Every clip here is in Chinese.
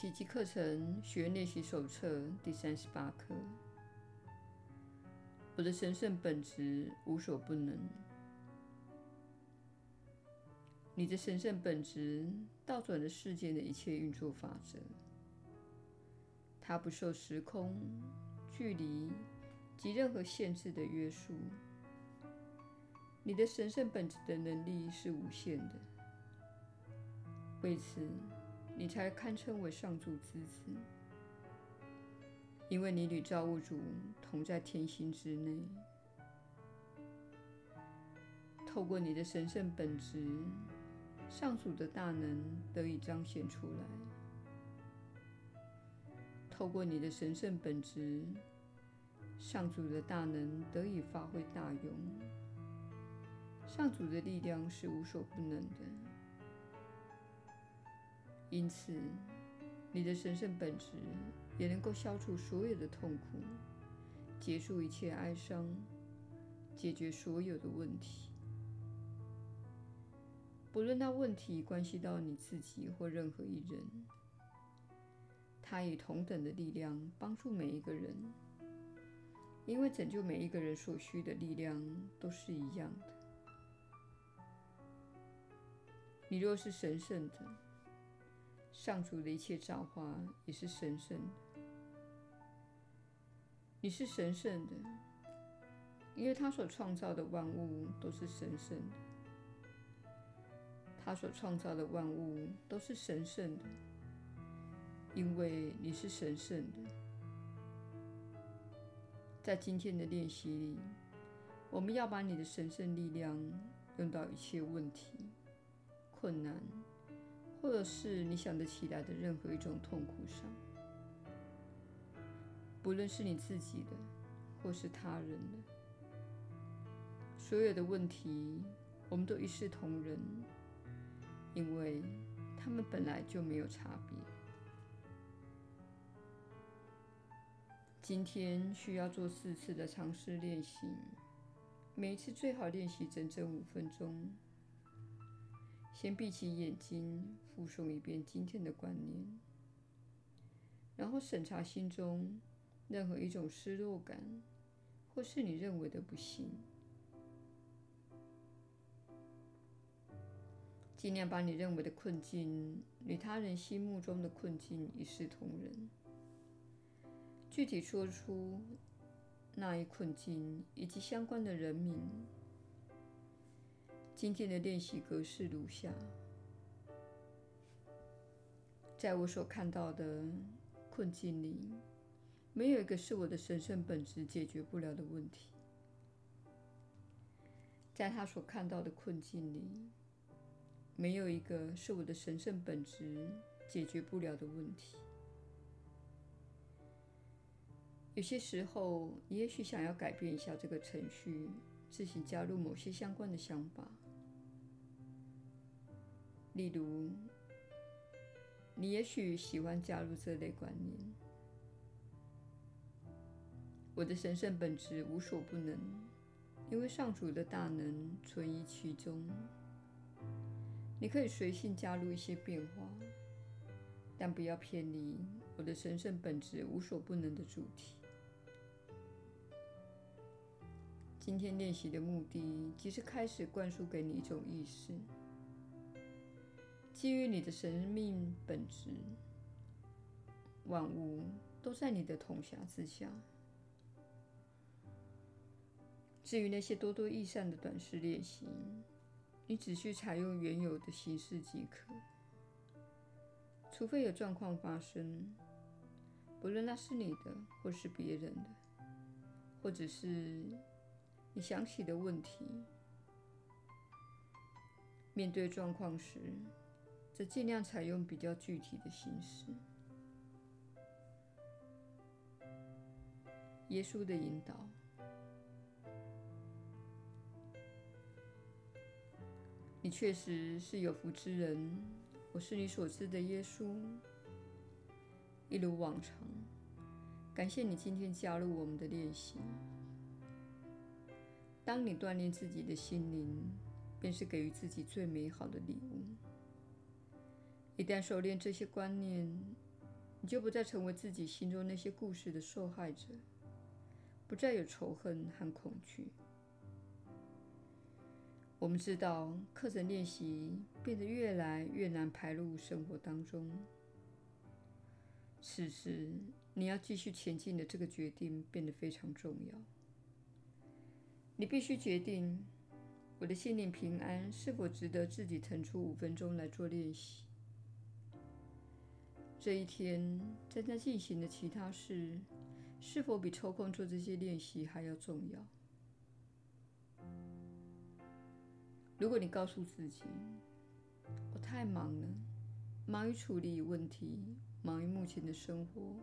奇迹课程学练习手册第三十八课。我的神圣本质无所不能。你的神圣本质倒转了世界的一切运作法则，它不受时空、距离及任何限制的约束。你的神圣本质的能力是无限的，为此，你才堪称为上主之子，因为你与造物主同在天心之内。透过你的神圣本质，上主的大能得以彰显出来。透过你的神圣本质，上主的大能得以发挥大用。上主的力量是无所不能的，因此，你的神圣本质也能够消除所有的痛苦，结束一切哀伤，解决所有的问题。不论那问题关系到你自己或任何一人，他以同等的力量帮助每一个人，因为拯救每一个人所需的力量都是一样的。你若是神圣的，上主的一切造化也是神圣的。你是神圣的，因为他所创造的万物都是神圣的。他所创造的万物都是神圣的，因为你是神圣的。在今天的练习里，我们要把你的神圣力量用到一切问题。困难，或者是你想得起来的任何一种痛苦上，不论是你自己的，或是他人的，所有的问题，我们都一视同仁，因为他们本来就没有差别。今天需要做四次的尝试练习，每一次最好练习整整五分钟。先闭起眼睛，复诵一遍今天的观念，然后审查心中任何一种失落感，或是你认为的不幸。尽量把你认为的困境与他人心目中的困境一视同仁，具体说出那一困境以及相关的人名。今天的练习格式如下：在我所看到的困境里，没有一个是我的神圣本质解决不了的问题；在他所看到的困境里，没有一个是我的神圣本质解决不了的问题。有些时候，你也许想要改变一下这个程序，自行加入某些相关的想法。例如，你也许喜欢加入这类观念：我的神圣本质无所不能，因为上主的大能存于其中。你可以随性加入一些变化，但不要偏离我的神圣本质无所不能的主题。今天练习的目的，即是开始灌输给你一种意识。基于你的神命本质，万物都在你的统辖之下。至于那些多多益善的短视练习，你只需采用原有的形式即可。除非有状况发生，不论那是你的或是别人的，或者是你想起的问题，面对状况时，则尽量采用比较具体的形式。耶稣的引导，你确实是有福之人。我是你所知的耶稣。一如往常，感谢你今天加入我们的练习。当你锻炼自己的心灵，便是给予自己最美好的礼物。一旦熟练这些观念，你就不再成为自己心中那些故事的受害者，不再有仇恨和恐惧。我们知道，课程练习变得越来越难排入生活当中。此时，你要继续前进的这个决定变得非常重要。你必须决定，我的心灵平安是否值得自己腾出五分钟来做练习。这一天正在进行的其他事，是否比抽空做这些练习还要重要？如果你告诉自己，我太忙了，忙于处理问题，忙于目前的生活，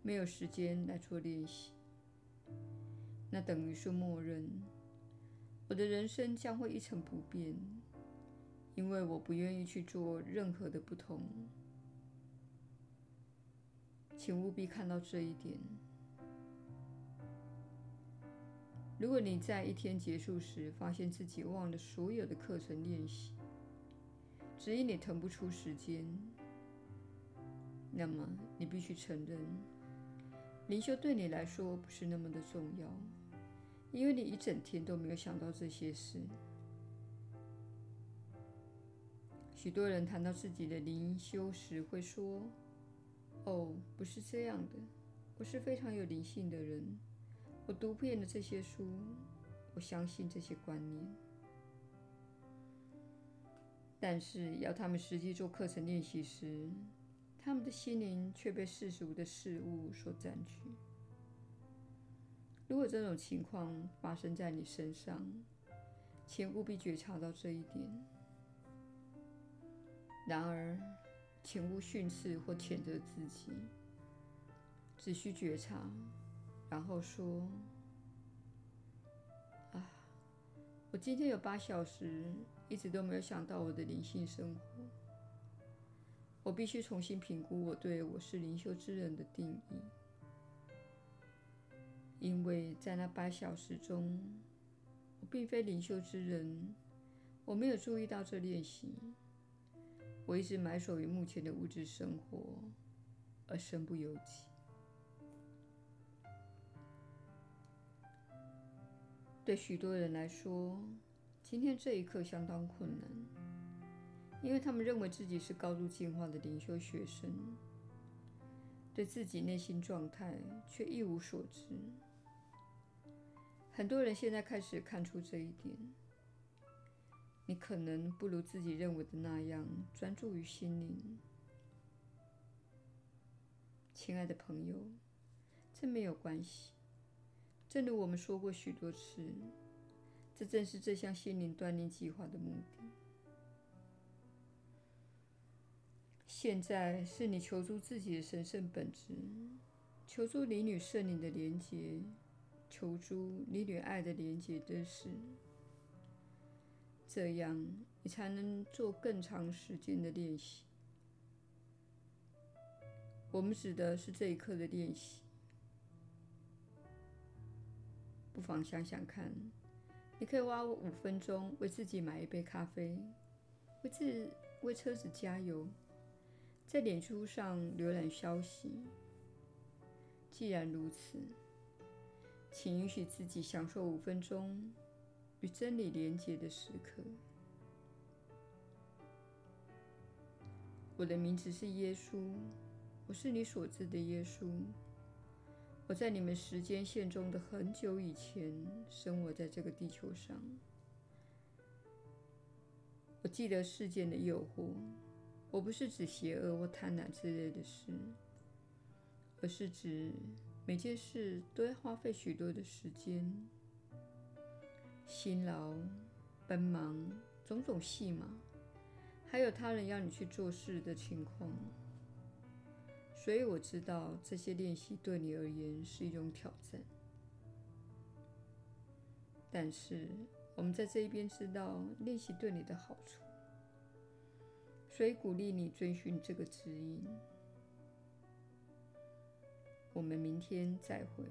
没有时间来做练习，那等于是默认我的人生将会一成不变，因为我不愿意去做任何的不同。请务必看到这一点。如果你在一天结束时发现自己忘了所有的课程练习，只因你腾不出时间，那么你必须承认，灵修对你来说不是那么的重要，因为你一整天都没有想到这些事。许多人谈到自己的灵修时会说：“哦，不是这样的，我是非常有灵性的人。”我读遍了这些书，我相信这些观念，但是要他们实际做课程练习时，他们的心灵却被世俗的事物所占据。如果这种情况发生在你身上，请务必觉察到这一点。然而，请勿训斥或谴责自己，只需觉察。然后说：“啊，我今天有八小时一直都没有想到我的灵性生活。我必须重新评估我对我是灵修之人的定义，因为在那八小时中，我并非灵修之人。我没有注意到这练习。我一直埋首于目前的物质生活，而身不由己。”对许多人来说，今天这一刻相当困难，因为他们认为自己是高度进化的灵修学生，对自己内心状态却一无所知。很多人现在开始看出这一点：你可能不如自己认为的那样专注于心灵。亲爱的朋友，这没有关系。正如我们说过许多次，这正是这项心灵锻炼计划的目的。现在是你求助自己的神圣本质，求助你与圣灵的连结，求助你与爱的连结的事。这样，你才能做更长时间的练习。我们指的是这一刻的练习。不妨想想看，你可以花五分钟为自己买一杯咖啡，为自为车子加油，在脸书上浏览消息。既然如此，请允许自己享受五分钟与真理连结的时刻。我的名字是耶稣，我是你所知的耶稣。我在你们时间线中的很久以前生活在这个地球上。我记得世间的诱惑，我不是指邪恶或贪婪之类的事，而是指每件事都要花费许多的时间、辛劳、奔忙、种种戏码，还有他人要你去做事的情况。所以我知道这些练习对你而言是一种挑战，但是我们在这一边知道练习对你的好处，所以鼓励你遵循这个指引。我们明天再会。